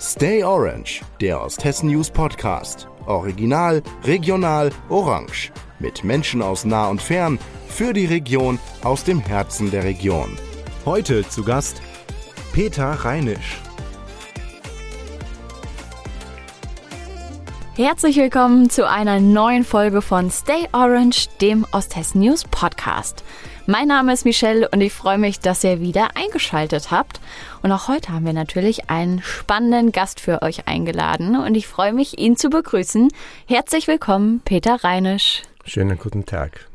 Stay Orange, der Osthessen News Podcast. Original, regional, orange. Mit Menschen aus nah und fern, für die Region, aus dem Herzen der Region. Heute zu Gast Peter Reinisch. Herzlich willkommen zu einer neuen Folge von Stay Orange, dem Osthessen News Podcast. Mein Name ist Michelle und ich freue mich, dass ihr wieder eingeschaltet habt. Und auch heute haben wir natürlich einen spannenden Gast für euch eingeladen und ich freue mich, ihn zu begrüßen. Herzlich willkommen, Peter Reinisch. Schönen guten Tag.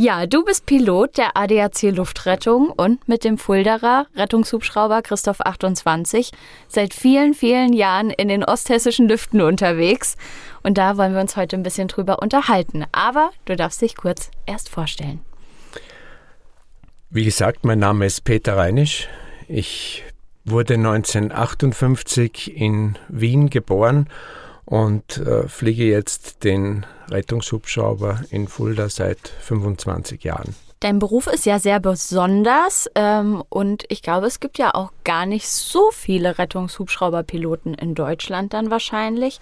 Ja, du bist Pilot der ADAC Luftrettung und mit dem Fulderer Rettungshubschrauber Christoph 28 seit vielen, vielen Jahren in den osthessischen Lüften unterwegs. Und da wollen wir uns heute ein bisschen drüber unterhalten. Aber du darfst dich kurz erst vorstellen. Wie gesagt, mein Name ist Peter Reinisch. Ich wurde 1958 in Wien geboren und äh, fliege jetzt den Rettungshubschrauber in Fulda seit 25 Jahren. Dein Beruf ist ja sehr besonders ähm, und ich glaube, es gibt ja auch gar nicht so viele Rettungshubschrauberpiloten in Deutschland dann wahrscheinlich.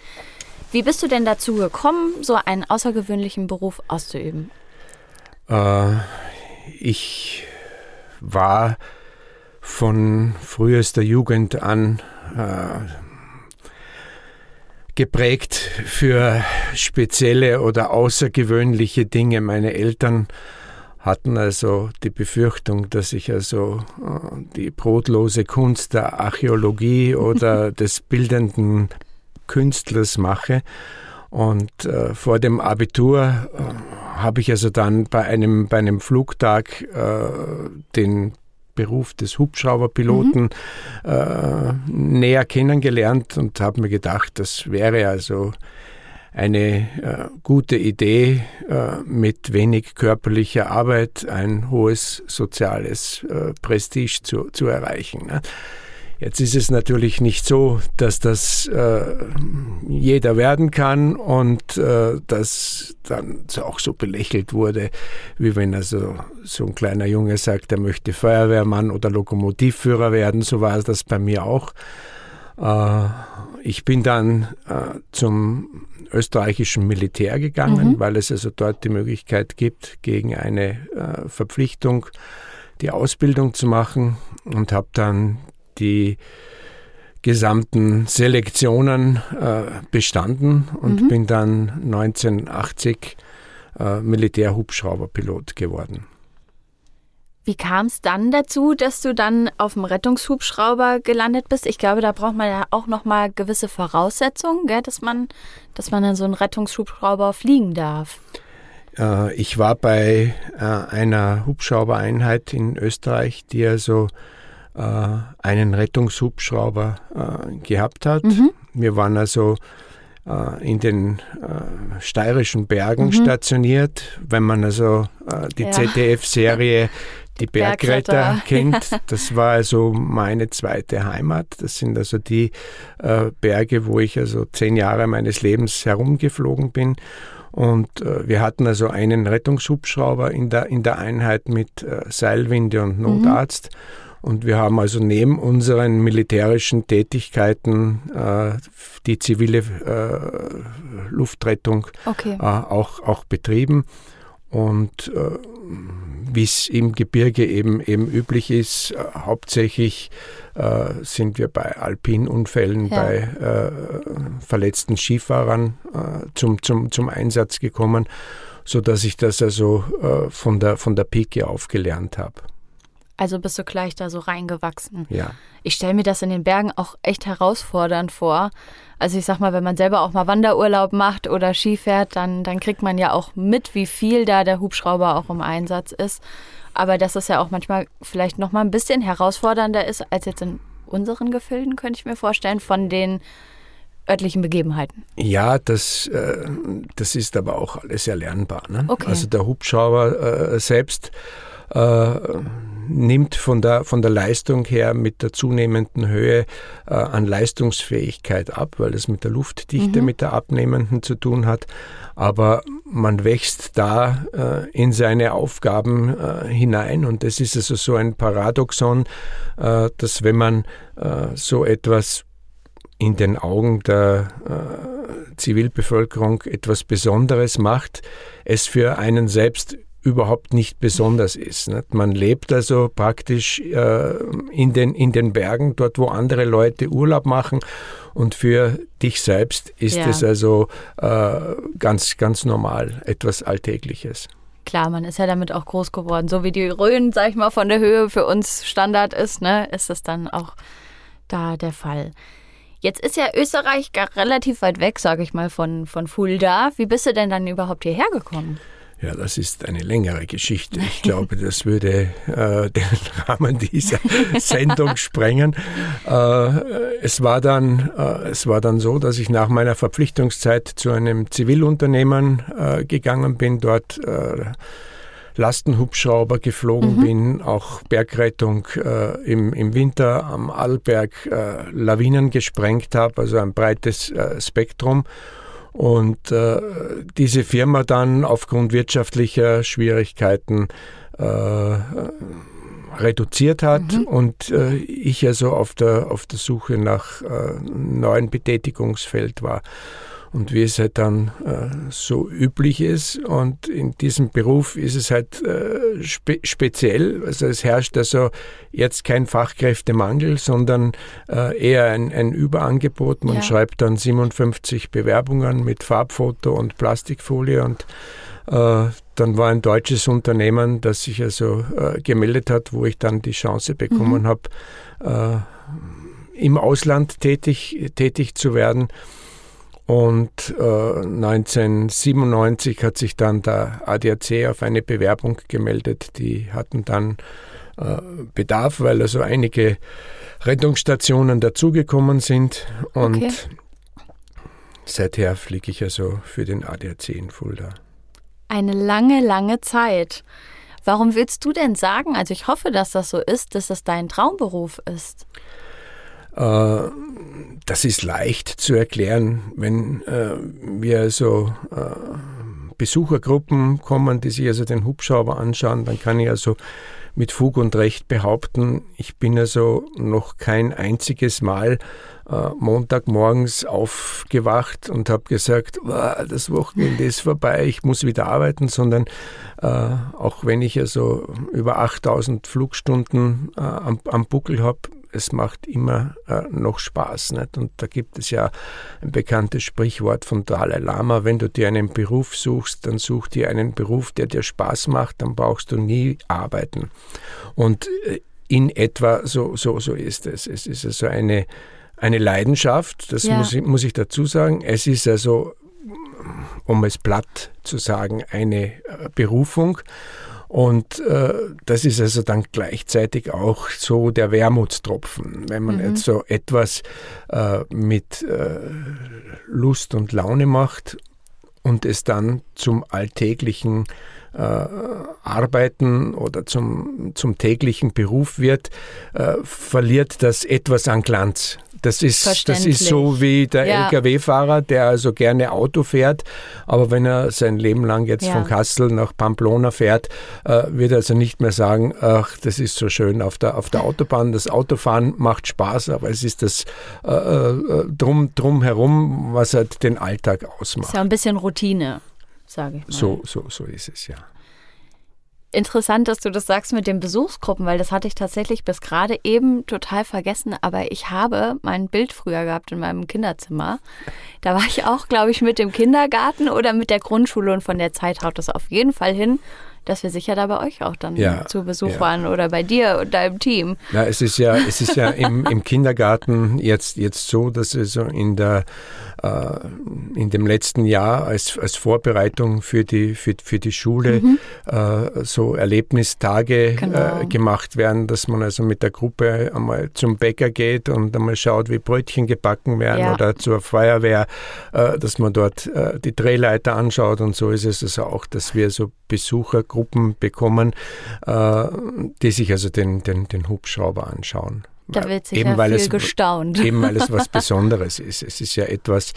Wie bist du denn dazu gekommen, so einen außergewöhnlichen Beruf auszuüben? Äh, ich war von frühester Jugend an äh, geprägt für spezielle oder außergewöhnliche Dinge. Meine Eltern hatten also die Befürchtung, dass ich also äh, die brotlose Kunst der Archäologie oder des bildenden Künstlers mache. Und äh, vor dem Abitur äh, habe ich also dann bei einem, bei einem Flugtag äh, den Beruf des Hubschrauberpiloten mhm. äh, näher kennengelernt und habe mir gedacht, das wäre also eine äh, gute Idee, äh, mit wenig körperlicher Arbeit ein hohes soziales äh, Prestige zu, zu erreichen. Ne? Jetzt ist es natürlich nicht so, dass das äh, jeder werden kann und äh, dass dann auch so belächelt wurde, wie wenn also so ein kleiner Junge sagt, er möchte Feuerwehrmann oder Lokomotivführer werden. So war das bei mir auch. Äh, ich bin dann äh, zum österreichischen Militär gegangen, mhm. weil es also dort die Möglichkeit gibt, gegen eine äh, Verpflichtung die Ausbildung zu machen und habe dann die gesamten Selektionen bestanden und mhm. bin dann 1980 äh, Militärhubschrauberpilot geworden. Wie kam es dann dazu, dass du dann auf dem Rettungshubschrauber gelandet bist? Ich glaube, da braucht man ja auch noch mal gewisse Voraussetzungen, gell, dass man, dass man dann so einen Rettungshubschrauber fliegen darf. Äh, ich war bei äh, einer Hubschraubereinheit in Österreich, die also äh, einen Rettungshubschrauber äh, gehabt hat. Mhm. Wir waren also in den steirischen Bergen mhm. stationiert. Wenn man also die ja. ZDF-Serie Die Bergretter, kennt. Ja. Das war also meine zweite Heimat. Das sind also die äh, Berge, wo ich also zehn Jahre meines Lebens herumgeflogen bin. Und äh, wir hatten also einen Rettungshubschrauber in der, in der Einheit mit äh, Seilwinde und. Notarzt. Mhm. Und wir haben also neben unseren militärischen Tätigkeiten äh, die zivile äh, Luftrettung okay. äh, auch, auch betrieben. Und äh, wie es im Gebirge eben, eben üblich ist, äh, hauptsächlich äh, sind wir bei Alpinunfällen, ja. bei verletzten Skifahrern zum, zum, zum Einsatz gekommen, sodass ich das also von, der, von der Pike auf gelernt habe. Also bist du gleich da so reingewachsen. Ja. Ich stelle mir das in den Bergen auch echt herausfordernd vor. Also ich sag mal, wenn man selber auch mal Wanderurlaub macht oder Ski fährt, dann, dann kriegt man ja auch mit, wie viel da der Hubschrauber auch im Einsatz ist. Aber dass es ja auch manchmal vielleicht noch mal ein bisschen herausfordernder ist als jetzt in unseren Gefilden, könnte ich mir vorstellen, von den örtlichen Begebenheiten. Ja, das, äh, das ist aber auch alles erlernbar. Ne? Okay. Also der Hubschrauber äh, selbst äh, nimmt von der, von der Leistung her mit der zunehmenden Höhe äh, an Leistungsfähigkeit ab, weil es mit der Luftdichte, mhm. mit der abnehmenden zu tun hat. Aber man wächst da äh, in seine Aufgaben äh, hinein und das ist also so ein Paradoxon, äh, dass wenn man äh, so etwas in den Augen der äh, Zivilbevölkerung etwas Besonderes macht, es für einen selbst überhaupt nicht besonders ist. Nicht? Man lebt also praktisch äh, in, den, in den Bergen, dort wo andere Leute Urlaub machen und für dich selbst ist ja. es also äh, ganz, ganz normal, etwas Alltägliches. Klar, man ist ja damit auch groß geworden. So wie die Rhön, sag ich mal, von der Höhe für uns Standard ist, ne, ist es dann auch da der Fall. Jetzt ist ja Österreich relativ weit weg, sage ich mal, von, von Fulda. Wie bist du denn dann überhaupt hierher gekommen? Ja, das ist eine längere Geschichte. Ich glaube, das würde äh, den Rahmen dieser Sendung sprengen. Äh, es, war dann, äh, es war dann so, dass ich nach meiner Verpflichtungszeit zu einem Zivilunternehmen äh, gegangen bin, dort äh, Lastenhubschrauber geflogen mhm. bin, auch Bergrettung äh, im, im Winter am Arlberg Lawinen gesprengt habe, also ein breites Spektrum und äh, diese Firma dann aufgrund wirtschaftlicher Schwierigkeiten äh, reduziert hat mhm. und äh, ich also auf der, auf der Suche nach äh, neuen Betätigungsfeld war und wie es halt dann äh, so üblich ist. Und in diesem Beruf ist es halt äh, spe speziell. Also es herrscht also jetzt kein Fachkräftemangel, sondern äh, eher ein, ein, Überangebot. Man ja. schreibt dann 57 Bewerbungen mit Farbfoto und Plastikfolie und äh, dann war ein deutsches Unternehmen, das sich also äh, gemeldet hat, wo ich dann die Chance bekommen mhm. habe, äh, im Ausland tätig, tätig zu werden. Und äh, 1997 hat sich dann der ADAC auf eine Bewerbung gemeldet. Die hatten dann äh, Bedarf, weil also einige Rettungsstationen dazugekommen sind. Und okay. seither fliege ich also für den ADAC in Fulda. Eine lange, lange Zeit. Warum willst du denn sagen, also ich hoffe, dass das so ist, dass das dein Traumberuf ist? Äh, das ist leicht zu erklären, wenn äh, wir also äh, Besuchergruppen kommen, die sich also den Hubschrauber anschauen, dann kann ich also mit Fug und Recht behaupten, ich bin also noch kein einziges Mal äh, Montagmorgens aufgewacht und habe gesagt, das Wochenende ist vorbei, ich muss wieder arbeiten, sondern äh, auch wenn ich also über 8000 Flugstunden äh, am, am Buckel habe, es macht immer äh, noch Spaß. Nicht? Und da gibt es ja ein bekanntes Sprichwort von Dalai Lama, wenn du dir einen Beruf suchst, dann such dir einen Beruf, der dir Spaß macht, dann brauchst du nie arbeiten. Und äh, in etwa so, so, so ist es. Es ist also eine, eine Leidenschaft, das ja. muss, ich, muss ich dazu sagen. Es ist also, um es platt zu sagen, eine äh, Berufung. Und äh, das ist also dann gleichzeitig auch so der Wermutstropfen, wenn man mhm. jetzt so etwas äh, mit äh, Lust und Laune macht und es dann zum alltäglichen äh, Arbeiten oder zum, zum täglichen Beruf wird, äh, verliert das etwas an Glanz. Das ist, das ist so wie der ja. Lkw-Fahrer, der also gerne Auto fährt, aber wenn er sein Leben lang jetzt ja. von Kassel nach Pamplona fährt, äh, wird er also nicht mehr sagen, ach, das ist so schön auf der, auf der Autobahn. Das Autofahren macht Spaß, aber es ist das äh, äh, drum, drumherum, was halt den Alltag ausmacht. Ist ja ein bisschen Routine, sage ich mal. So, so, so ist es, ja interessant, dass du das sagst mit den Besuchsgruppen, weil das hatte ich tatsächlich bis gerade eben total vergessen. Aber ich habe mein Bild früher gehabt in meinem Kinderzimmer. Da war ich auch, glaube ich, mit dem Kindergarten oder mit der Grundschule und von der Zeit haut das auf jeden Fall hin, dass wir sicher da bei euch auch dann ja, zu Besuch ja. waren oder bei dir und deinem Team. Ja, es ist ja, es ist ja im, im Kindergarten jetzt, jetzt so, dass es so in der in dem letzten Jahr als, als Vorbereitung für die, für, für die Schule mhm. äh, so Erlebnistage äh, genau. äh, gemacht werden, dass man also mit der Gruppe einmal zum Bäcker geht und einmal schaut, wie Brötchen gebacken werden ja. oder zur Feuerwehr, äh, dass man dort äh, die Drehleiter anschaut und so ist es also auch, dass wir so Besuchergruppen bekommen, die sich also den, den, den Hubschrauber anschauen. Da wird sicher eben, weil viel es, gestaunt. Eben weil es was Besonderes ist. Es ist ja etwas,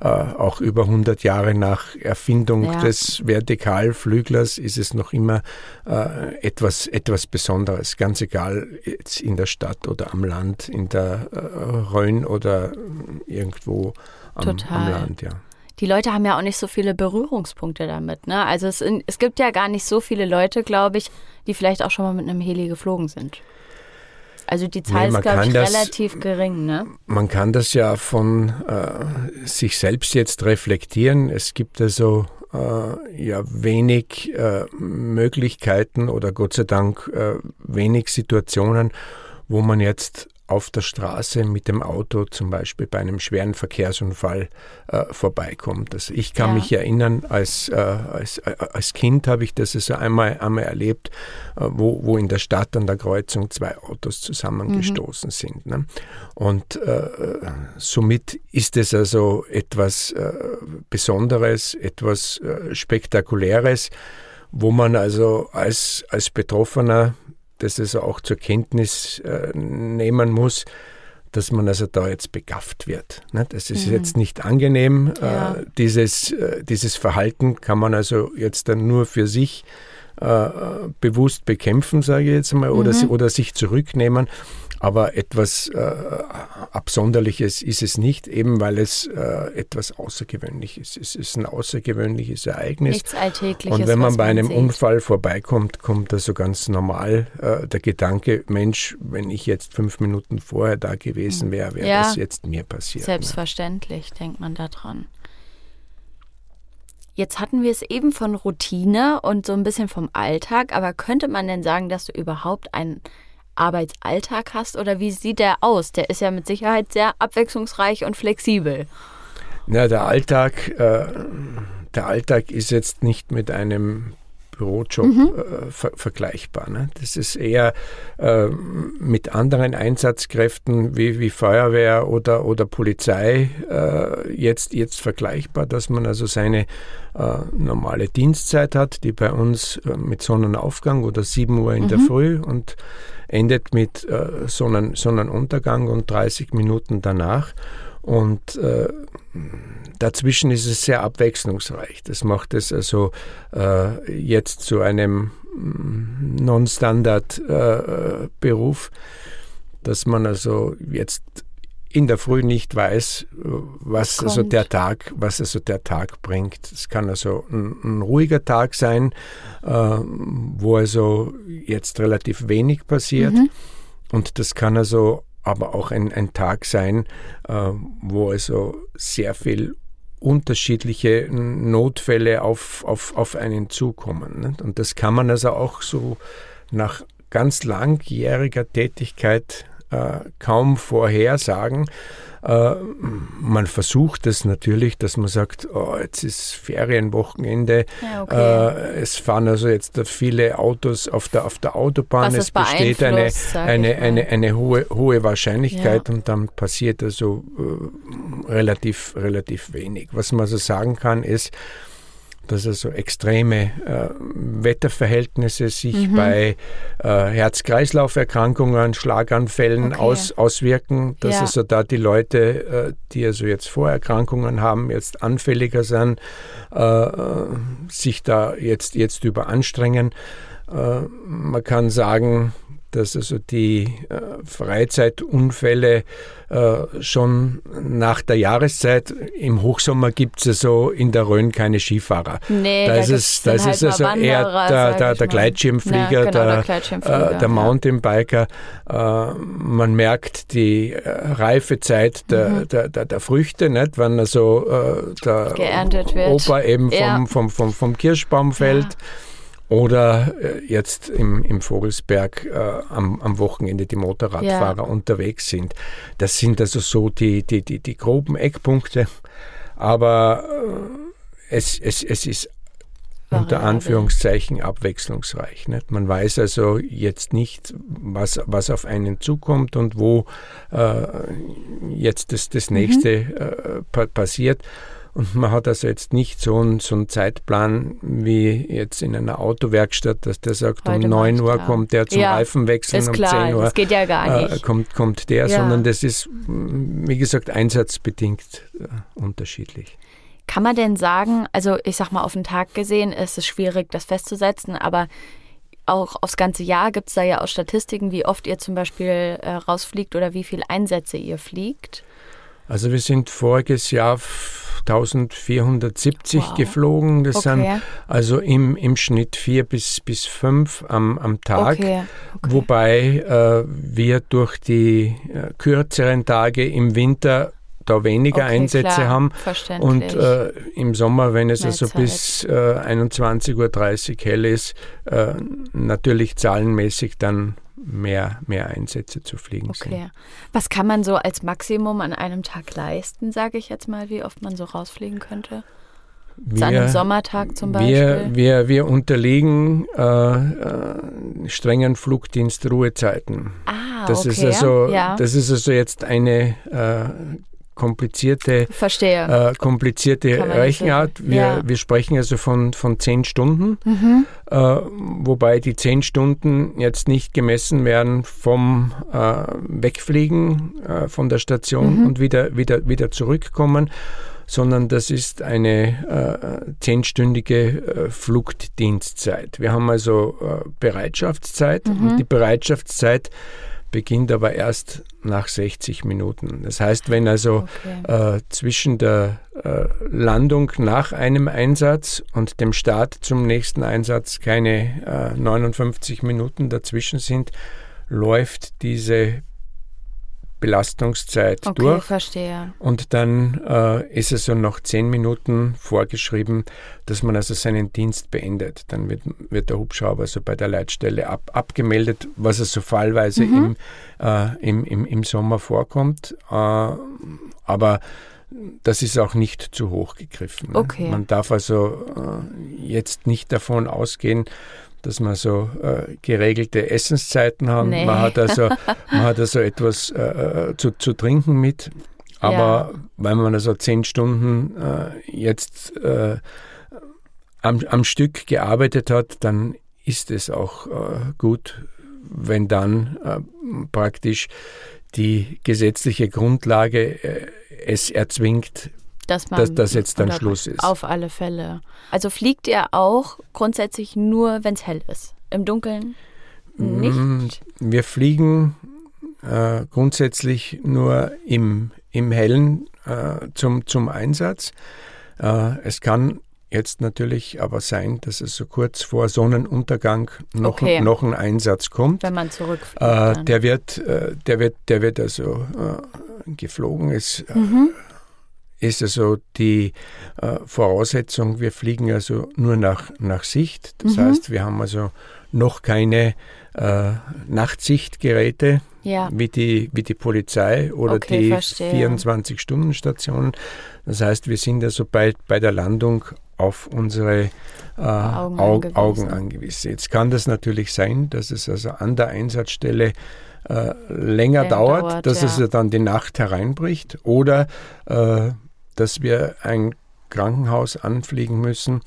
äh, auch über 100 Jahre nach Erfindung ja. des Vertikalflüglers ist es noch immer äh, etwas, etwas Besonderes. Ganz egal, jetzt in der Stadt oder am Land, in der äh, Rhön oder irgendwo am, am Land, ja die Leute haben ja auch nicht so viele Berührungspunkte damit. Ne? Also es, es gibt ja gar nicht so viele Leute, glaube ich, die vielleicht auch schon mal mit einem Heli geflogen sind. Also die Zahl nee, ist, glaube ich, das, relativ gering. Ne? Man kann das ja von äh, sich selbst jetzt reflektieren. Es gibt also äh, ja wenig äh, Möglichkeiten oder Gott sei Dank äh, wenig Situationen, wo man jetzt auf der Straße mit dem Auto zum Beispiel bei einem schweren Verkehrsunfall äh, vorbeikommt. Also ich kann ja. mich erinnern, als, äh, als, äh, als Kind habe ich das also einmal, einmal erlebt, äh, wo, wo in der Stadt an der Kreuzung zwei Autos zusammengestoßen mhm. sind. Ne? Und äh, somit ist es also etwas äh, Besonderes, etwas Spektakuläres, wo man also als, als Betroffener das also auch zur Kenntnis äh, nehmen muss, dass man also da jetzt begafft wird. Ne? Das ist mhm. jetzt nicht angenehm. Äh, ja. Äh, dieses, äh, dieses Verhalten kann man also jetzt dann nur für sich äh, bewusst bekämpfen, sage ich jetzt mal, oder, mhm. oder sich zurücknehmen. Aber etwas äh, Absonderliches ist es nicht, eben weil es äh, etwas Außergewöhnliches ist. Es ist ein außergewöhnliches Ereignis. Nichts Alltägliches. Und wenn man bei einem man Unfall vorbeikommt, kommt also ganz normal äh, der Gedanke, Mensch, wenn ich jetzt fünf Minuten vorher da gewesen wäre, wäre ja, das jetzt mir passiert. Ne? Selbstverständlich ne? denkt man daran. Jetzt hatten wir es eben von Routine und so ein bisschen vom Alltag, aber könnte man denn sagen, dass du überhaupt ein Arbeitsalltag hast oder wie sieht der aus? Der ist ja mit Sicherheit sehr abwechslungsreich und flexibel. Ja, der Alltag, äh, der Alltag ist jetzt nicht mit einem Bürojob mhm. äh, ver vergleichbar. Ne? Das ist eher äh, mit anderen Einsatzkräften wie, wie Feuerwehr oder, oder Polizei äh, jetzt, jetzt vergleichbar, dass man also seine äh, normale Dienstzeit hat, die bei uns äh, mit Sonnenaufgang oder 7 Uhr in mhm. der Früh und endet mit äh, Sonnen, Sonnenuntergang und 30 Minuten danach. Und äh, dazwischen ist es sehr abwechslungsreich. Das macht es also äh, jetzt zu einem mm, Non-Standard-Beruf, äh, dass man also jetzt in der Früh nicht weiß, was also der Tag, was also der Tag bringt. Es kann also ein, ein ruhiger Tag sein, äh, wo also jetzt relativ wenig passiert. Mhm. Und das kann also aber auch ein, ein Tag sein, äh, wo also sehr viel unterschiedliche Notfälle auf, auf, auf einen zukommen. Nicht? Und das kann man also auch so nach ganz langjähriger Tätigkeit äh, kaum vorhersagen. Äh, man versucht es natürlich, dass man sagt, oh, jetzt ist Ferienwochenende. Ja, okay. äh, es fahren also jetzt viele Autos auf der, auf der Autobahn. Was es besteht eine, eine, eine, eine hohe, hohe Wahrscheinlichkeit ja. und dann passiert also relativ, relativ wenig. Was man also sagen kann, ist, dass also extreme äh, Wetterverhältnisse sich mhm. bei äh, Herz-Kreislauf-Erkrankungen, Schlaganfällen okay. aus, auswirken, dass ja. also da die Leute, äh, die also jetzt Vorerkrankungen haben, jetzt anfälliger sind, äh, sich da jetzt, jetzt überanstrengen. Äh, man kann sagen, dass also die äh, Freizeitunfälle äh, schon nach der Jahreszeit, im Hochsommer gibt es also in der Rhön keine Skifahrer. Nee, da, ist es, da ist halt es also eher der, der, der Gleitschirmflieger, ja, genau, der, der, Gleitschirmflieger, äh, der Mountainbiker. Ja. man merkt die Reifezeit der, mhm. der, der, Früchte, nicht? wenn also der Opa eben vom, ja. vom, vom, vom Kirschbaum fällt. Ja oder äh, jetzt im, im Vogelsberg äh, am, am Wochenende die Motorradfahrer ja. unterwegs sind. Das sind also so die, die, die, die groben Eckpunkte. Aber äh, es, es, es ist unter Anführungszeichen abwechslungsreich. Nicht? Man weiß also jetzt nicht, was, was auf einen zukommt und wo äh, jetzt das, das mhm. nächste mhm. äh, pa passiert. Und man hat also jetzt nicht so einen, so einen Zeitplan wie jetzt in einer Autowerkstatt, dass der sagt, Heute um 9 Uhr klar. kommt der zum ja, Reifenwechseln, ist um klar, 10 Uhr das geht ja gar nicht. Äh, kommt, kommt der, ja. sondern das ist, wie gesagt, einsatzbedingt äh, unterschiedlich. Kann man denn sagen, also ich sag mal, auf den Tag gesehen ist es schwierig, das festzusetzen, aber auch aufs ganze Jahr gibt es da ja auch Statistiken, wie oft ihr zum Beispiel äh, rausfliegt oder wie viele Einsätze ihr fliegt? Also wir sind voriges Jahr 1470 wow. geflogen. Das okay. sind also im, im Schnitt vier bis, bis fünf am, am Tag. Okay. Okay. Wobei äh, wir durch die äh, kürzeren Tage im Winter da weniger Einsätze klar, haben. Und äh, im Sommer, wenn es Mehr also Zeit. bis äh, 21.30 Uhr hell ist, äh, natürlich zahlenmäßig dann mehr, mehr Einsätze zu fliegen okay. sind. Was kann man so als Maximum an einem Tag leisten, sage ich jetzt mal, wie oft man so rausfliegen könnte? Wir, an einem Sommertag zum Beispiel? Wir, wir, wir unterliegen äh, äh, strengen Flugdienstruhezeiten. Ah, das okay. Ist also, ja. Das ist also jetzt eine äh, komplizierte, Verstehe. Äh, komplizierte Rechenart. Wir, ja. wir sprechen also von, von zehn Stunden, mhm. äh, wobei die zehn Stunden jetzt nicht gemessen werden vom äh, Wegfliegen äh, von der Station mhm. und wieder, wieder, wieder zurückkommen, sondern das ist eine äh, zehnstündige äh, Flugdienstzeit. Wir haben also Bereitschaftszeit mhm. und die Bereitschaftszeit beginnt aber erst nach 60 Minuten. Das heißt, wenn also okay. äh, zwischen der äh, Landung nach einem Einsatz und dem Start zum nächsten Einsatz keine äh, 59 Minuten dazwischen sind, läuft diese Belastungszeit okay, durch. verstehe. Und dann äh, ist es so noch zehn Minuten vorgeschrieben, dass man also seinen Dienst beendet. Dann wird, wird der Hubschrauber so bei der Leitstelle ab, abgemeldet, was also fallweise mhm. im, äh, im, im, im Sommer vorkommt. Äh, aber das ist auch nicht zu hoch gegriffen. Ne? Okay. Man darf also äh, jetzt nicht davon ausgehen, dass man so äh, geregelte Essenszeiten haben. Nee. Man, hat also, man hat also etwas äh, äh, zu, zu trinken mit. Aber ja. weil man also zehn Stunden äh, jetzt äh, am, am Stück gearbeitet hat, dann ist es auch äh, gut, wenn dann praktisch die gesetzliche Grundlage es erzwingt, dass, man, dass das jetzt dann Schluss ist. Auf alle Fälle. Also fliegt er auch grundsätzlich nur, wenn es hell ist. Im Dunkeln nicht? Mm, wir fliegen äh, grundsätzlich nur im, im Hellen äh, zum, zum Einsatz. Äh, es kann jetzt natürlich aber sein, dass es so kurz vor Sonnenuntergang noch, okay. noch ein Einsatz kommt. Wenn man zurückfliegt. Äh, der, wird, äh, der, wird, der wird also äh, geflogen. Es, mhm ist also die äh, Voraussetzung, wir fliegen also nur nach, nach Sicht. Das mhm. heißt, wir haben also noch keine äh, Nachtsichtgeräte ja. wie, die, wie die Polizei oder okay, die 24-Stunden-Stationen. Das heißt, wir sind also bei, bei der Landung auf unsere äh, Augen, angewiesen. Augen, angewiesen. Jetzt kann das natürlich sein, dass es also an der Einsatzstelle äh, länger, dauert, dauert, dass ja. es dann die Nacht hereinbricht oder äh, dass wir ein Krankenhaus anfliegen müssen,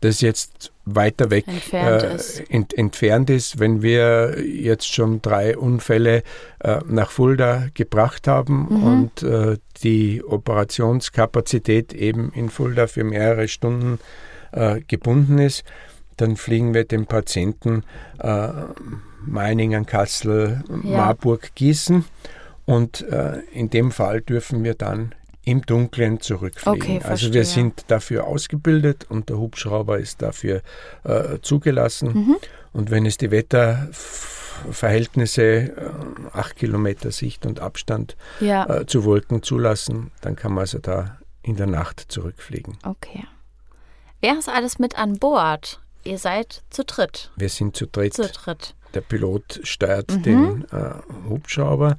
das jetzt weiter weg entfernt, äh, ist. Ent, entfernt ist. Wenn wir jetzt schon drei Unfälle äh, nach Fulda gebracht haben mhm. und äh, die Operationskapazität eben in Fulda für mehrere Stunden äh, gebunden ist, dann fliegen wir den Patienten äh, Meiningen, Kassel, ja. Marburg, Gießen. Und äh, in dem Fall dürfen wir dann im Dunkeln zurückfliegen. Okay, also wir sind dafür ausgebildet und der Hubschrauber ist dafür äh, zugelassen. Mhm. Und wenn es die Wetterverhältnisse, äh, acht Kilometer Sicht und Abstand ja. äh, zu Wolken zulassen, dann kann man also da in der Nacht zurückfliegen. Okay. Wer ist alles mit an Bord? Ihr seid zu dritt. Wir sind zu dritt. Zu dritt. Der Pilot steuert mhm. den äh, Hubschrauber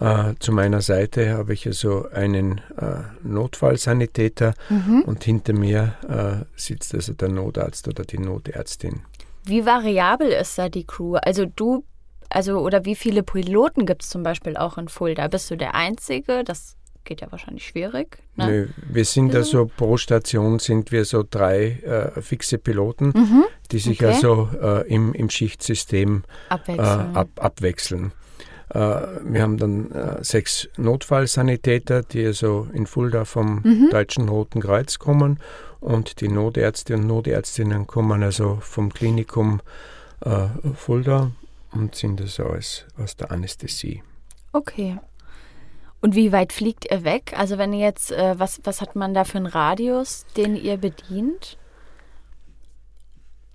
äh, zu meiner Seite habe ich also einen äh, Notfallsanitäter mhm. und hinter mir äh, sitzt also der Notarzt oder die Notärztin. Wie variabel ist da die Crew? Also du, also oder wie viele Piloten gibt es zum Beispiel auch in Fulda? Bist du der Einzige? Das geht ja wahrscheinlich schwierig. Ne? Nö, wir sind also pro Station sind wir so drei äh, fixe Piloten, mhm. die sich okay. also äh, im, im Schichtsystem abwechseln. Äh, ab, abwechseln. Äh, wir haben dann äh, sechs Notfallsanitäter, die also in Fulda vom mhm. Deutschen Roten Kreuz kommen und die Notärzte und Notärztinnen kommen also vom Klinikum äh, Fulda und sind also aus, aus der Anästhesie. Okay. Und wie weit fliegt ihr weg? Also wenn ihr jetzt, äh, was, was hat man da für einen Radius, den ihr bedient?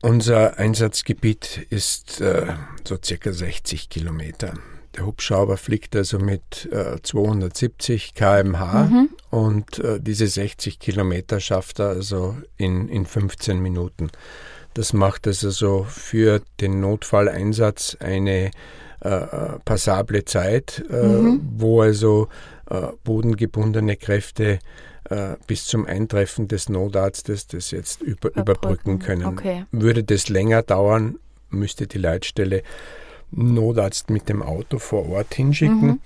Unser Einsatzgebiet ist äh, so circa 60 Kilometer. Der Hubschrauber fliegt also mit äh, 270 km/h mhm. und äh, diese 60 Kilometer schafft er also in, in 15 Minuten. Das macht also für den Notfalleinsatz eine äh, passable Zeit, äh, mhm. wo also äh, bodengebundene Kräfte äh, bis zum Eintreffen des Notarztes das jetzt über, überbrücken, überbrücken können. Okay. Würde das länger dauern, müsste die Leitstelle Notarzt mit dem Auto vor Ort hinschicken. Mhm.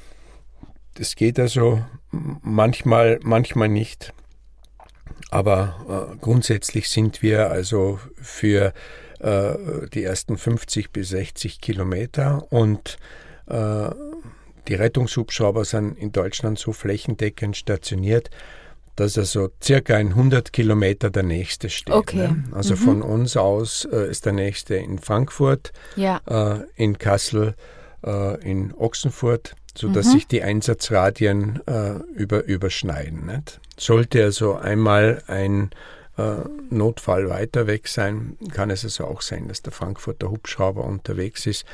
Das geht also manchmal, manchmal nicht. Aber äh, grundsätzlich sind wir also für äh, die ersten 50 bis 60 Kilometer und äh, die Rettungshubschrauber sind in Deutschland so flächendeckend stationiert, dass also circa ein 100 Kilometer der nächste steht. Okay. Ne? Also mhm. von uns aus äh, ist der nächste in Frankfurt, ja. äh, in Kassel, äh, in Ochsenfurt, sodass mhm. sich die Einsatzradien äh, über, überschneiden. Nicht? Sollte also einmal ein äh, Notfall weiter weg sein, kann es also auch sein, dass der Frankfurter Hubschrauber unterwegs ist,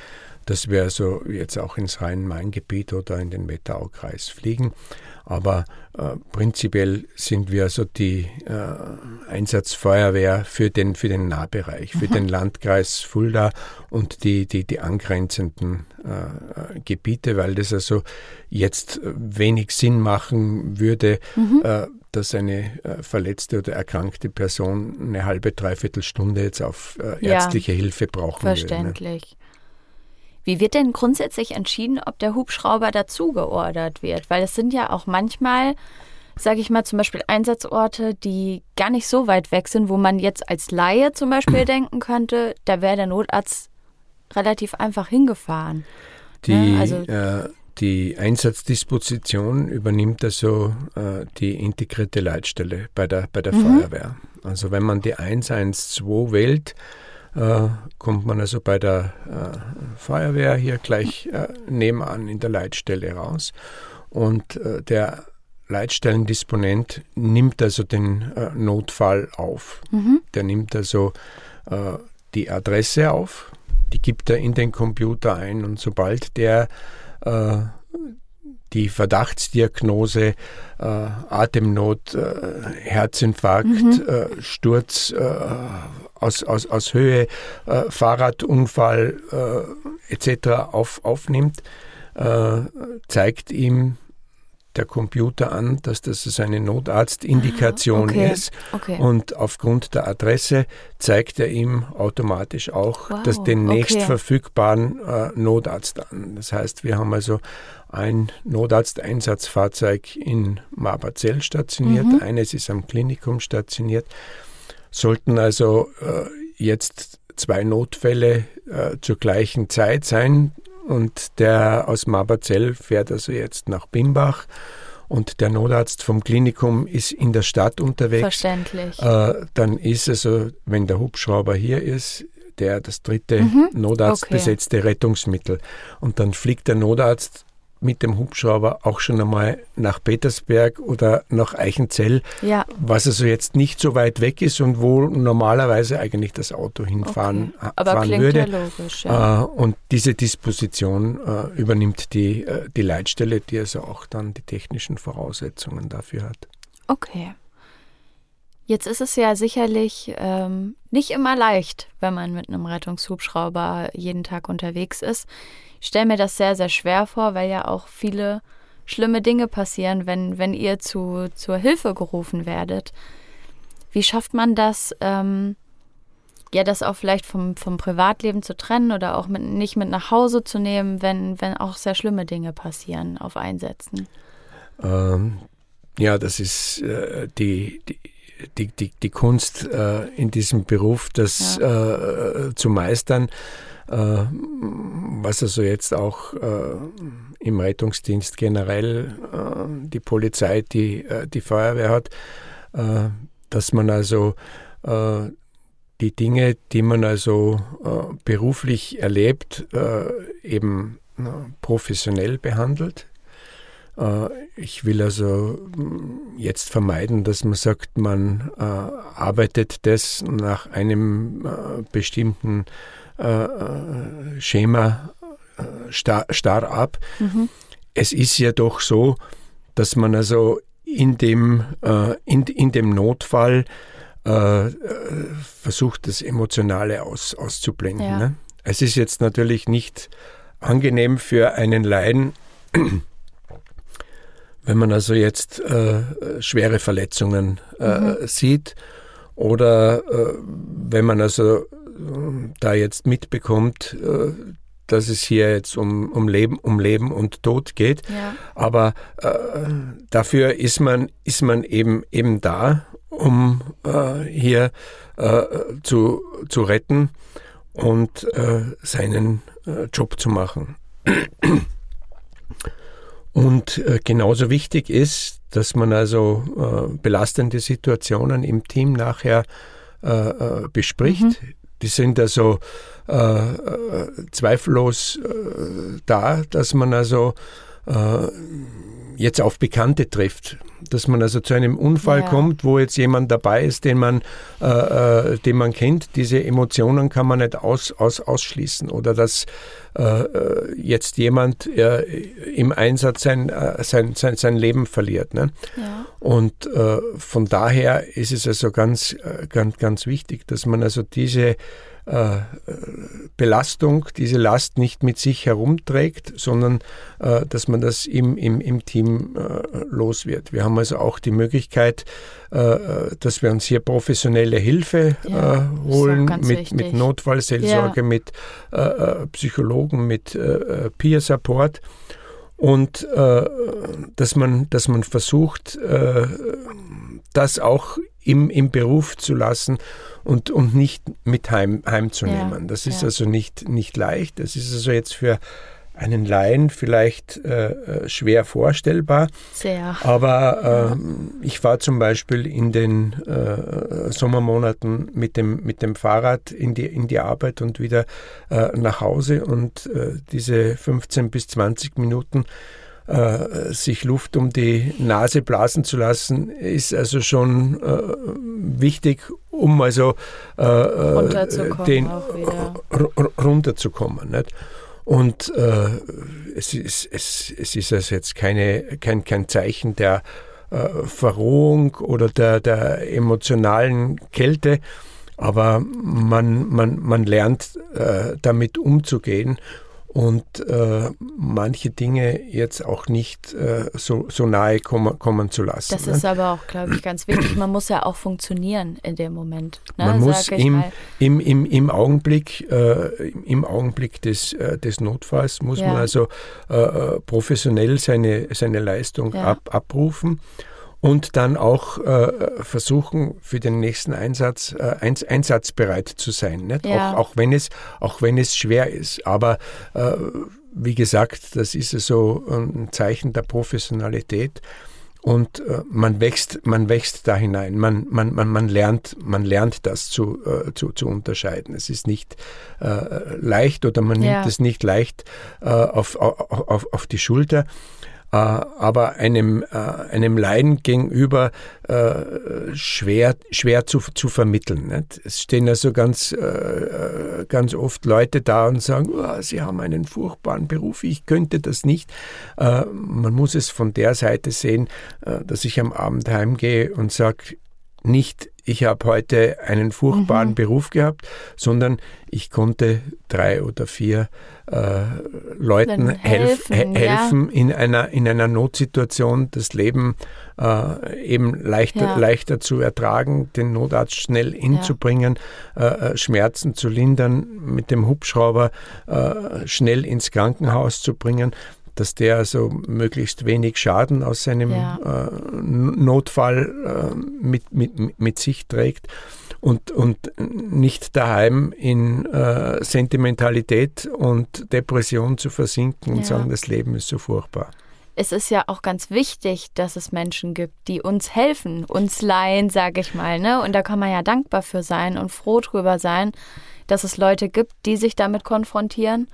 dass wir also jetzt auch ins Rhein-Main-Gebiet oder in den Wetteraukreis fliegen. Aber äh, prinzipiell sind wir also die äh, Einsatzfeuerwehr für den, für den Nahbereich, für mhm. den Landkreis Fulda und die, die, die angrenzenden äh, Gebiete, weil das also jetzt wenig Sinn machen würde, mhm. Äh, dass eine äh, verletzte oder erkrankte Person eine halbe, dreiviertel Stunde jetzt auf äh, ärztliche ja, Hilfe brauchen würde. Verständlich. Ne? Wie wird denn grundsätzlich entschieden, ob der Hubschrauber dazu geordert wird? Weil es sind ja auch manchmal, sage ich mal, zum Beispiel Einsatzorte, die gar nicht so weit weg sind, wo man jetzt als Laie zum Beispiel denken könnte, da wäre der Notarzt relativ einfach hingefahren. Die, ja, ne? also, äh, die Einsatzdisposition übernimmt also äh, die integrierte Leitstelle bei der, bei der mhm. Feuerwehr. Also wenn man die 112 wählt, äh, kommt man also bei der äh, Feuerwehr hier gleich äh, nebenan in der Leitstelle raus. Und äh, der Leitstellendisponent nimmt also den äh, Notfall auf. Mhm. Der nimmt also die Adresse auf, die gibt er in den Computer ein und sobald der die Verdachtsdiagnose äh, Atemnot, äh, Herzinfarkt, mhm. äh, Sturz äh, aus, aus, aus Höhe, äh, Fahrradunfall äh, etc. Auf, aufnimmt, zeigt ihm der Computer an, dass das eine Notarztindikation okay. ist. Okay. Und aufgrund der Adresse zeigt er ihm automatisch auch wow. dass den nächstverfügbaren äh, Notarzt an. Das heißt, wir haben also ein Notarzteinsatzfahrzeug in Marbazell stationiert, mhm. eines ist am Klinikum stationiert. Sollten also äh, jetzt zwei Notfälle äh, zur gleichen Zeit sein und der aus Marbazell fährt also jetzt nach Bimbach und der Notarzt vom Klinikum ist in der Stadt unterwegs. Verständlich. Äh, dann ist also, wenn der Hubschrauber hier ist, der das dritte mhm. notarztbesetzte okay. Rettungsmittel. Und dann fliegt der Notarzt mit dem Hubschrauber auch schon einmal nach Petersberg oder nach Eichenzell, ja. was also jetzt nicht so weit weg ist und wo normalerweise eigentlich das Auto hinfahren okay. Aber fahren würde. Ja logisch, ja. Äh, und diese Disposition äh, übernimmt die, äh, die Leitstelle, die also auch dann die technischen Voraussetzungen dafür hat. Okay. Jetzt ist es ja sicherlich ähm, nicht immer leicht, wenn man mit einem Rettungshubschrauber jeden Tag unterwegs ist. Ich stelle mir das sehr, sehr schwer vor, weil ja auch viele schlimme Dinge passieren, wenn, wenn ihr zu, zur Hilfe gerufen werdet. Wie schafft man das, ähm, ja, das auch vielleicht vom, vom Privatleben zu trennen oder auch mit, nicht mit nach Hause zu nehmen, wenn, wenn auch sehr schlimme Dinge passieren auf Einsätzen? Ähm, ja, das ist äh, die, die die, die, die Kunst äh, in diesem Beruf, das ja. äh, zu meistern, äh, was also jetzt auch äh, im Rettungsdienst generell äh, die Polizei, die, äh, die Feuerwehr hat, dass man also die Dinge, die man also beruflich erlebt, eben professionell behandelt Äh, ich will also mm, jetzt vermeiden, dass man sagt, man äh, arbeitet das nach einem äh, bestimmten Schema starr, starr ab. Mhm. Es ist ja doch so, dass man also in dem, in, in dem Notfall versucht, das Emotionale aus, auszublenden. Ja. Ne? Es ist jetzt natürlich nicht angenehm für einen Laien, wenn man also jetzt äh, schwere Verletzungen äh, mhm. sieht oder äh, wenn man also da jetzt mitbekommt, äh, dass es hier jetzt um, um, Leben, um Leben und Tod geht. Ja. Aber äh, dafür ist man, ist man eben, eben da, um äh, hier zu, zu retten und seinen Job zu machen. Und äh, genauso wichtig ist, dass man also äh, belastende Situationen im Team nachher äh, äh bespricht. Mhm. Die sind also äh, äh, zweifellos da, dass man also jetzt auf Bekannte trifft. Dass man also zu einem Unfall ja. kommt, wo jetzt jemand dabei ist, den man, äh, äh, den man kennt. Diese Emotionen kann man nicht aus, aus, ausschließen. Oder dass äh, jetzt jemand äh, im Einsatz sein, äh, sein, sein, sein Leben verliert. Ne? Ja. Und äh, von daher ist es also ganz, ganz, ganz wichtig, dass man also diese äh, Belastung, diese Last nicht mit sich herumträgt, sondern äh, dass man das im, im, im Team äh, los wird. Wir haben also auch die Möglichkeit, dass wir uns hier professionelle Hilfe ja, holen mit, mit Notfallseelsorge, ja. mit Psychologen, mit Peer Support und äh, dass, man, dass man versucht, äh, das auch im, im Beruf zu lassen und, und nicht mit heim, heimzunehmen. Ja, das ist ja. also nicht, nicht leicht. Das ist also jetzt für einen Laien vielleicht äh, äh schwer vorstellbar. Sehr. Aber äh, ich war zum Beispiel in den äh, Sommermonaten mit dem, mit dem Fahrrad in die, in die Arbeit und wieder äh, nach Hause und äh, diese 15 bis 20 Minuten äh, sich Luft um die Nase blasen zu lassen, ist also schon äh, wichtig, um also äh, runterzukommen, den, runterzukommen. Nicht? Und äh, es, ist, es, es ist also jetzt keine, kein, kein Zeichen der äh, Verrohung oder der, der emotionalen Kälte, aber man, man, man lernt äh, damit umzugehen und äh, manche Dinge jetzt auch nicht äh, so, so nahe kommen, kommen zu lassen. Das ne? ist aber auch, glaube ich, ganz wichtig. Man muss ja auch funktionieren in dem Moment. Ne? Man muss im, im, im, im Augenblick, äh, im Augenblick des, äh, des Notfalls muss ja. man also äh, äh, professionell seine, seine Leistung ja. ab, abrufen und dann auch äh, versuchen, für den nächsten Einsatz äh, eins, einsatzbereit zu sein. Nicht? Ja. Auch, auch, wenn es, auch wenn es schwer ist. Aber äh, wie gesagt, das ist so ein Zeichen der Professionalität. Und äh, man wächst, man wächst da hinein. Man, man, man, man, lernt, man lernt das zu, äh, zu, zu unterscheiden. Es ist nicht äh, leicht oder man ja. nimmt es nicht leicht auf, auf, auf, auf die Schulter. Äh, aber einem, äh, einem Laien gegenüber äh, schwer, schwer zu, zu vermitteln. Nicht? Es stehen also ganz, ganz oft Leute da und sagen, oh, sie haben einen furchtbaren Beruf, ich könnte das nicht. Man muss es von der Seite sehen, dass ich am Abend heimgehe und sage, nicht, ich habe heute einen furchtbaren mhm. Beruf gehabt, sondern ich konnte drei oder vier äh, Leuten helfen, helf, helfen ja. in, einer, in einer Notsituation, das Leben äh, eben leichter, ja. leichter zu ertragen, den Notarzt schnell hinzubringen, ja. Äh, äh, Schmerzen zu lindern, mit dem Hubschrauber äh, schnell ins Krankenhaus zu bringen dass der also möglichst wenig Schaden aus seinem ja. äh, Notfall äh, mit, mit, mit sich trägt und, und nicht daheim in äh, Sentimentalität und Depression zu versinken und ja. sagen, das Leben ist so furchtbar. Es ist ja auch ganz wichtig, dass es Menschen gibt, die uns helfen, uns leihen, sage ich mal. Ne? Und da kann man ja dankbar für sein und froh drüber sein, dass es Leute gibt, die sich damit konfrontieren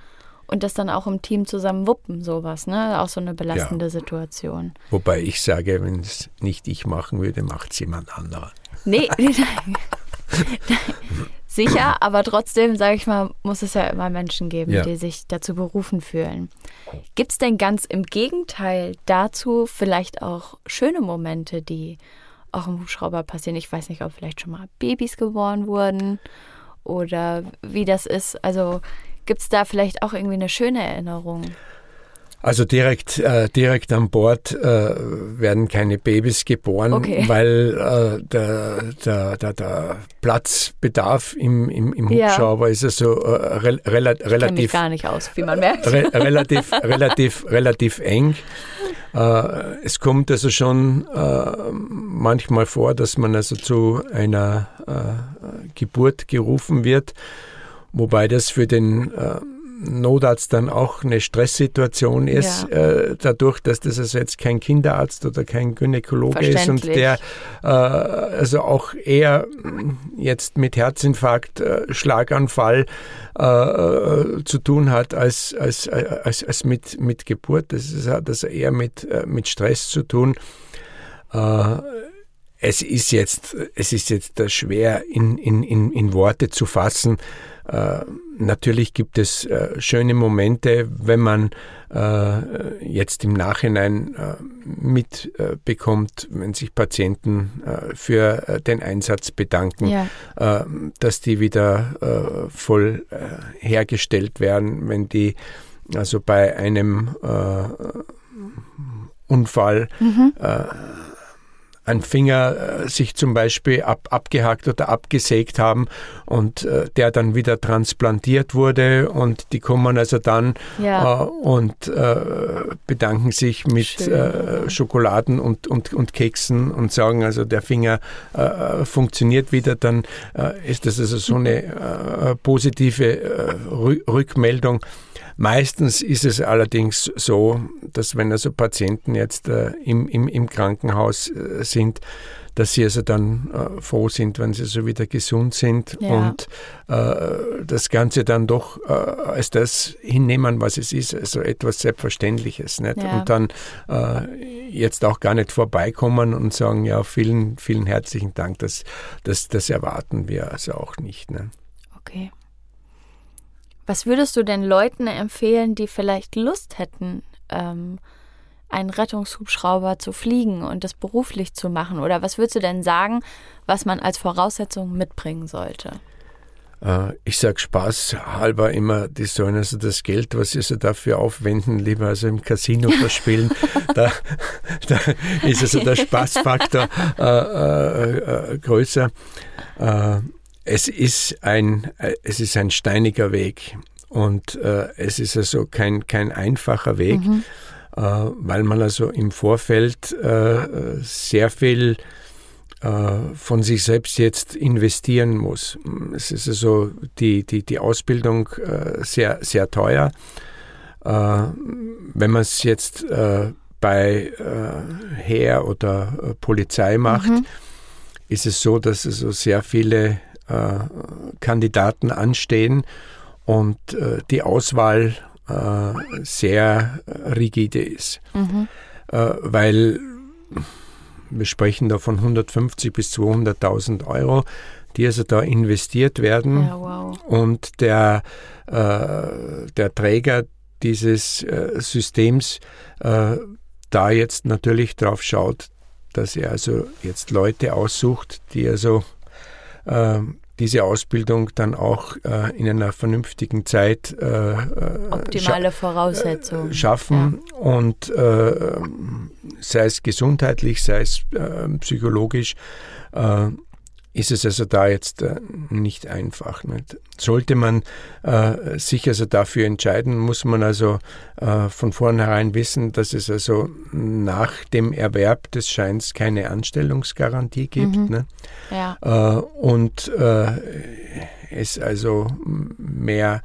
und das dann auch im Team zusammen wuppen, sowas, ne? Auch so eine belastende ja. Situation. Wobei ich sage, wenn es nicht ich machen würde, macht es jemand anderer. Nee, sicher, aber trotzdem, sage ich mal, muss es ja immer Menschen geben, ja. die sich dazu berufen fühlen. Gibt es denn ganz im Gegenteil dazu vielleicht auch schöne Momente, die auch im Hubschrauber passieren? Ich weiß nicht, ob vielleicht schon mal Babys geboren wurden oder wie das ist. Also gibt es da vielleicht auch irgendwie eine schöne Erinnerung? Also direkt, äh, direkt an Bord äh, werden keine Babys geboren, okay. weil äh, der, der, der, der Platzbedarf im, im, im Hubschrauber ja. ist also äh, re, rela relativ gar nicht aus, wie man merkt. Re, relativ, relativ, relativ eng. Äh, es kommt also schon äh, manchmal vor, dass man also zu einer Geburt gerufen wird, wobei das für den Notarzt dann auch eine Stresssituation ist, ja. äh, dadurch, dass das also jetzt kein Kinderarzt oder kein Gynäkologe ist und der äh, also auch eher jetzt mit Herzinfarkt, äh, Schlaganfall äh, zu tun hat als, als, als, als mit, mit Geburt. Das ist, hat also eher mit, äh, mit Stress zu tun. Äh, es ist jetzt, es ist jetzt schwer in, in, in, in Worte zu fassen, äh, natürlich gibt es äh, schöne Momente, wenn man äh, jetzt im Nachhinein äh, mitbekommt, wenn sich Patienten äh, für den Einsatz bedanken, ja. dass die wieder voll hergestellt werden, wenn die also bei einem Unfall mhm ein Finger äh, sich zum Beispiel ab, abgehackt oder abgesägt haben und äh, der dann wieder transplantiert wurde und die kommen also dann ja. äh, und äh, bedanken sich mit äh, Schokoladen und, und, und Keksen und sagen also der Finger funktioniert wieder, dann ist das also so eine positive Rückmeldung. Meistens ist es allerdings so, dass wenn also Patienten jetzt äh, im, im, im Krankenhaus äh, sind, dass sie also dann äh, froh sind, wenn sie so wieder gesund sind ja. und äh, das Ganze dann doch äh, als das hinnehmen, was es ist, also etwas Selbstverständliches. Nicht? Ja. Und dann äh, jetzt auch gar nicht vorbeikommen und sagen, ja, vielen, vielen herzlichen Dank, das, das, das erwarten wir also auch nicht. Ne? Okay. Was würdest du denn Leuten empfehlen, die vielleicht Lust hätten, ähm, einen Rettungshubschrauber zu fliegen und das beruflich zu machen? Oder was würdest du denn sagen, was man als Voraussetzung mitbringen sollte? Äh, ich sage Spaß halber immer, die sollen also das Geld, was sie so dafür aufwenden, lieber also im Casino verspielen. da, da, ist also der Spaßfaktor äh, äh, äh größer. Äh, es ist ein, äh, es ist ein steiniger Weg und äh, es ist also kein, kein einfacher Weg, mhm. äh, weil man also im Vorfeld äh, sehr viel äh, von sich selbst jetzt investieren muss. Es ist also die, die, die Ausbildung äh, sehr, sehr teuer. wenn man es jetzt bei Heer oder Polizei macht, mhm. ist es so, dass also sehr viele Kandidaten anstehen und äh, die Auswahl äh, sehr rigide ist. Mhm. weil wir sprechen da von 150 bis 200.000 Euro, die also da investiert werden. Ja, wow. Und der, der Träger dieses Systems da jetzt natürlich drauf schaut, dass er also jetzt Leute aussucht, die also diese Ausbildung dann auch äh, in einer vernünftigen Zeit äh, äh optimale Voraussetzungen schaffen ja. und äh, sei es gesundheitlich, sei es äh, psychologisch ist es also da jetzt äh, nicht einfach. Nicht? Sollte man äh, sich also dafür entscheiden, muss man also äh, von vornherein wissen, dass es also nach dem Erwerb des Scheins keine Anstellungsgarantie gibt. Mhm. Ne? Ja. Äh, und äh, es also mehr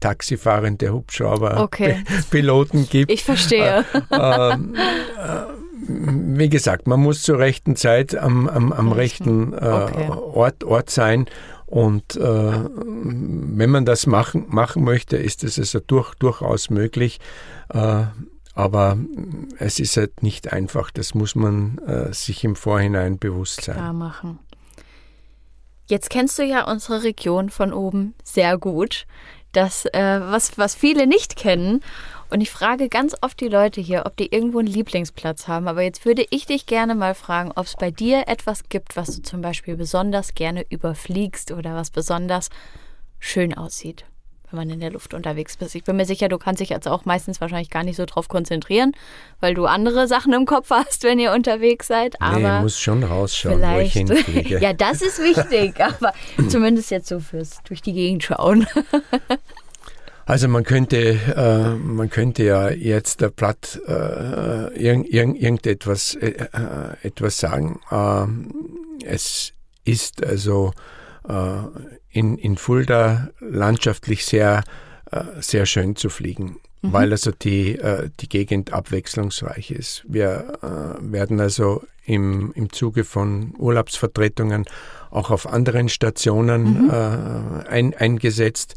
taxifahrende Hubschrauberpiloten okay. gibt. Ich verstehe. Wie gesagt, man muss zur rechten Zeit am, am, am rechten äh, okay. Ort, Ort sein Und äh, wenn man das machen, machen möchte, ist es also durch, durchaus möglich. Äh, aber es ist halt nicht einfach. Das muss man äh, sich im Vorhinein bewusst sein. Klar machen. Jetzt kennst du ja unsere Region von oben sehr gut. Das, äh, was, was viele nicht kennen. Und ich frage ganz oft die Leute hier, ob die irgendwo einen Lieblingsplatz haben. Aber jetzt würde ich dich gerne mal fragen, ob es bei dir etwas gibt, was du zum Beispiel besonders gerne überfliegst oder was besonders schön aussieht wenn man in der Luft unterwegs bist. Ich bin mir sicher, du kannst dich jetzt auch meistens wahrscheinlich gar nicht so drauf konzentrieren, weil du andere Sachen im Kopf hast, wenn ihr unterwegs seid. Aber nee, muss schon rausschauen, wo ich hinfliege. ja, das ist wichtig, aber zumindest jetzt so fürs durch die Gegend schauen. Also man könnte, äh, man könnte ja jetzt der Platt äh, irgend, irgend, irgendetwas äh, äh etwas sagen. Äh, es ist also äh, in, in Fulda landschaftlich sehr, äh, sehr schön zu fliegen, mhm. weil also die, äh, die Gegend abwechslungsreich ist. Wir werden also im, im Zuge von Urlaubsvertretungen auch auf anderen Stationen mhm. ein, eingesetzt.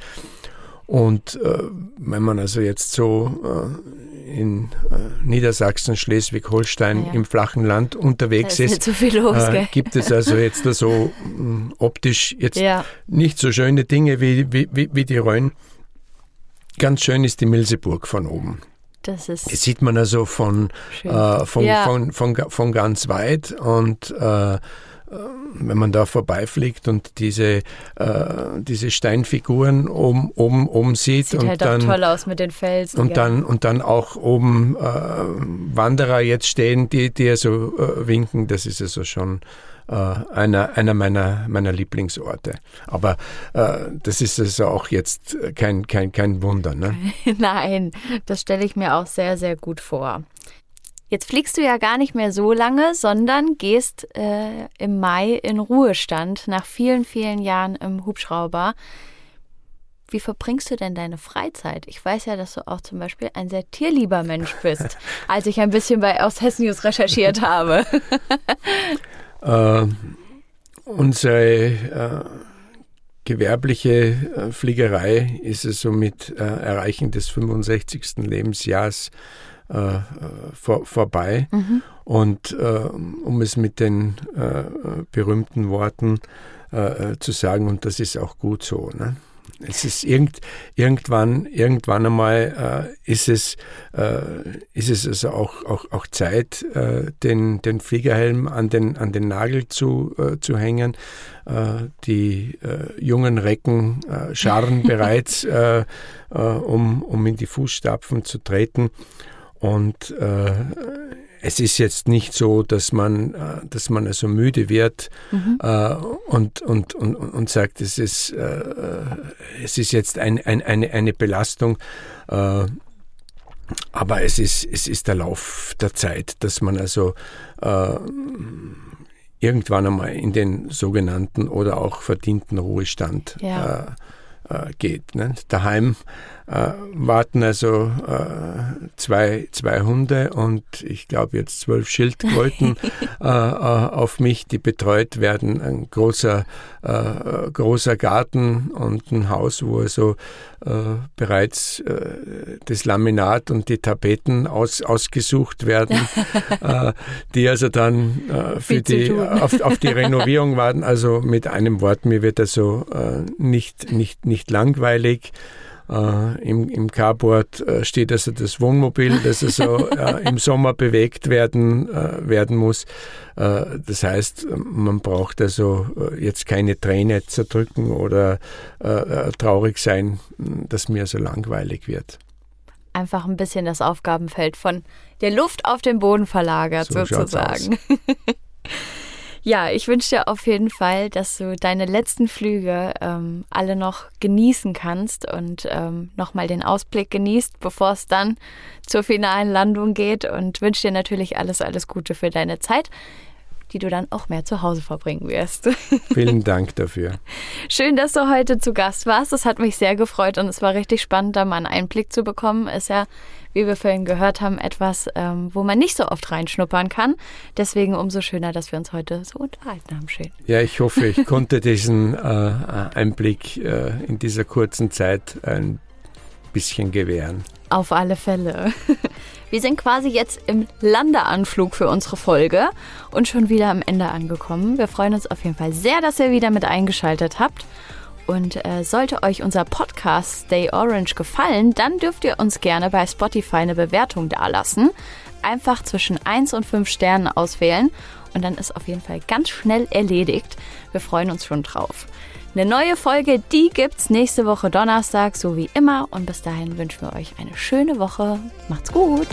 Und äh, wenn man also jetzt so äh, in äh, Niedersachsen, Schleswig-Holstein ja. im flachen Land unterwegs ist, ist so los, äh, gibt es also jetzt da so mh, optisch jetzt ja. nicht so schöne Dinge wie, wie, wie, wie die Rhön. Ganz schön ist die Milseburg von oben. Das ist das sieht man also von, äh, von, ja. von, von, von, von, ganz weit und äh, wenn man da vorbeifliegt und diese, äh, diese Steinfiguren oben, oben, oben sieht. Sieht und halt dann, auch toll aus mit den Felsen. Und, dann, und dann auch oben äh, Wanderer jetzt stehen, die, die so äh, winken. Das ist also schon äh, einer, einer meiner, meiner Lieblingsorte. Aber äh, das ist also auch jetzt kein, kein, kein Wunder. Ne? Nein, das stelle ich mir auch sehr, sehr gut vor. Jetzt fliegst du ja gar nicht mehr so lange, sondern gehst äh, im Mai in Ruhestand nach vielen, vielen Jahren im Hubschrauber. Wie verbringst du denn deine Freizeit? Ich weiß ja, dass du auch zum Beispiel ein sehr tierlieber Mensch bist, als ich ein bisschen bei aus Hessen News recherchiert habe. äh, unsere äh, gewerbliche äh, Fliegerei ist es so mit äh, Erreichen des 65. Lebensjahres äh, vor, vorbei. Mhm. Und äh, um es mit den äh, berühmten Worten äh, äh, zu sagen, und das ist auch gut so. Ne? Es ist irgend, irgendwann, irgendwann einmal äh, ist es, äh, ist es also auch, auch, auch Zeit, äh, den, den Fliegerhelm an den, an den Nagel zu, äh, zu hängen. Äh, die äh, jungen Recken scharren bereits, um, um in die Fußstapfen zu treten. Und äh, es ist jetzt nicht so, dass man, äh, dass man also müde wird mhm. äh, und, und, und, und sagt, es ist, äh, es ist jetzt ein, ein, eine, eine Belastung. Äh, aber es ist, es ist der Lauf der Zeit, dass man also äh, irgendwann einmal in den sogenannten oder auch verdienten Ruhestand ja. geht. Ne? Daheim äh, warten also äh, zwei, zwei Hunde und ich glaube jetzt zwölf Schildkröten äh, äh, auf mich, die betreut werden. Ein großer, äh, großer Garten und ein Haus, wo also äh, bereits das Laminat und die Tapeten aus, ausgesucht werden, die also dann für die, auf, auf, die Renovierung warten. Also mit einem Wort, mir wird also nicht, nicht, nicht langweilig. Äh, Im im Carport äh, steht also das Wohnmobil, das also äh, im Sommer bewegt werden, äh, werden muss. Äh, das heißt, man braucht also äh, jetzt keine Träne zerdrücken oder traurig sein, dass mir so langweilig wird einfach ein bisschen das Aufgabenfeld von der Luft auf den Boden verlagert, so sozusagen. Ja, ich wünsche dir auf jeden Fall, dass du deine letzten Flüge ähm, alle noch genießen kannst und ähm, nochmal den Ausblick genießt, bevor es dann zur finalen Landung geht und wünsche dir natürlich alles, alles Gute für deine Zeit. Die du dann auch mehr zu Hause verbringen wirst. Vielen Dank dafür. Schön, dass du heute zu Gast warst. Das hat mich sehr gefreut und es war richtig spannend, da mal einen Einblick zu bekommen. Ist ja, wie wir vorhin gehört haben, etwas, ähm, wo man nicht so oft reinschnuppern kann. Deswegen umso schöner, dass wir uns heute so unterhalten haben. Schön. Ja, ich hoffe, ich konnte diesen äh, Einblick äh, in dieser kurzen Zeit ein bisschen gewähren. Auf alle Fälle. Wir sind quasi jetzt im Landeanflug für unsere Folge und schon wieder am Ende angekommen. Wir freuen uns auf jeden Fall sehr, dass ihr wieder mit eingeschaltet habt. Und äh, sollte euch unser Podcast Stay Orange gefallen, dann dürft ihr uns gerne bei Spotify eine Bewertung dalassen. Einfach zwischen 1 und 5 Sternen auswählen und dann ist auf jeden Fall ganz schnell erledigt. Wir freuen uns schon drauf. Eine neue Folge, die gibt's nächste Woche Donnerstag, so wie immer. Und bis dahin wünschen wir euch eine schöne Woche. Macht's gut!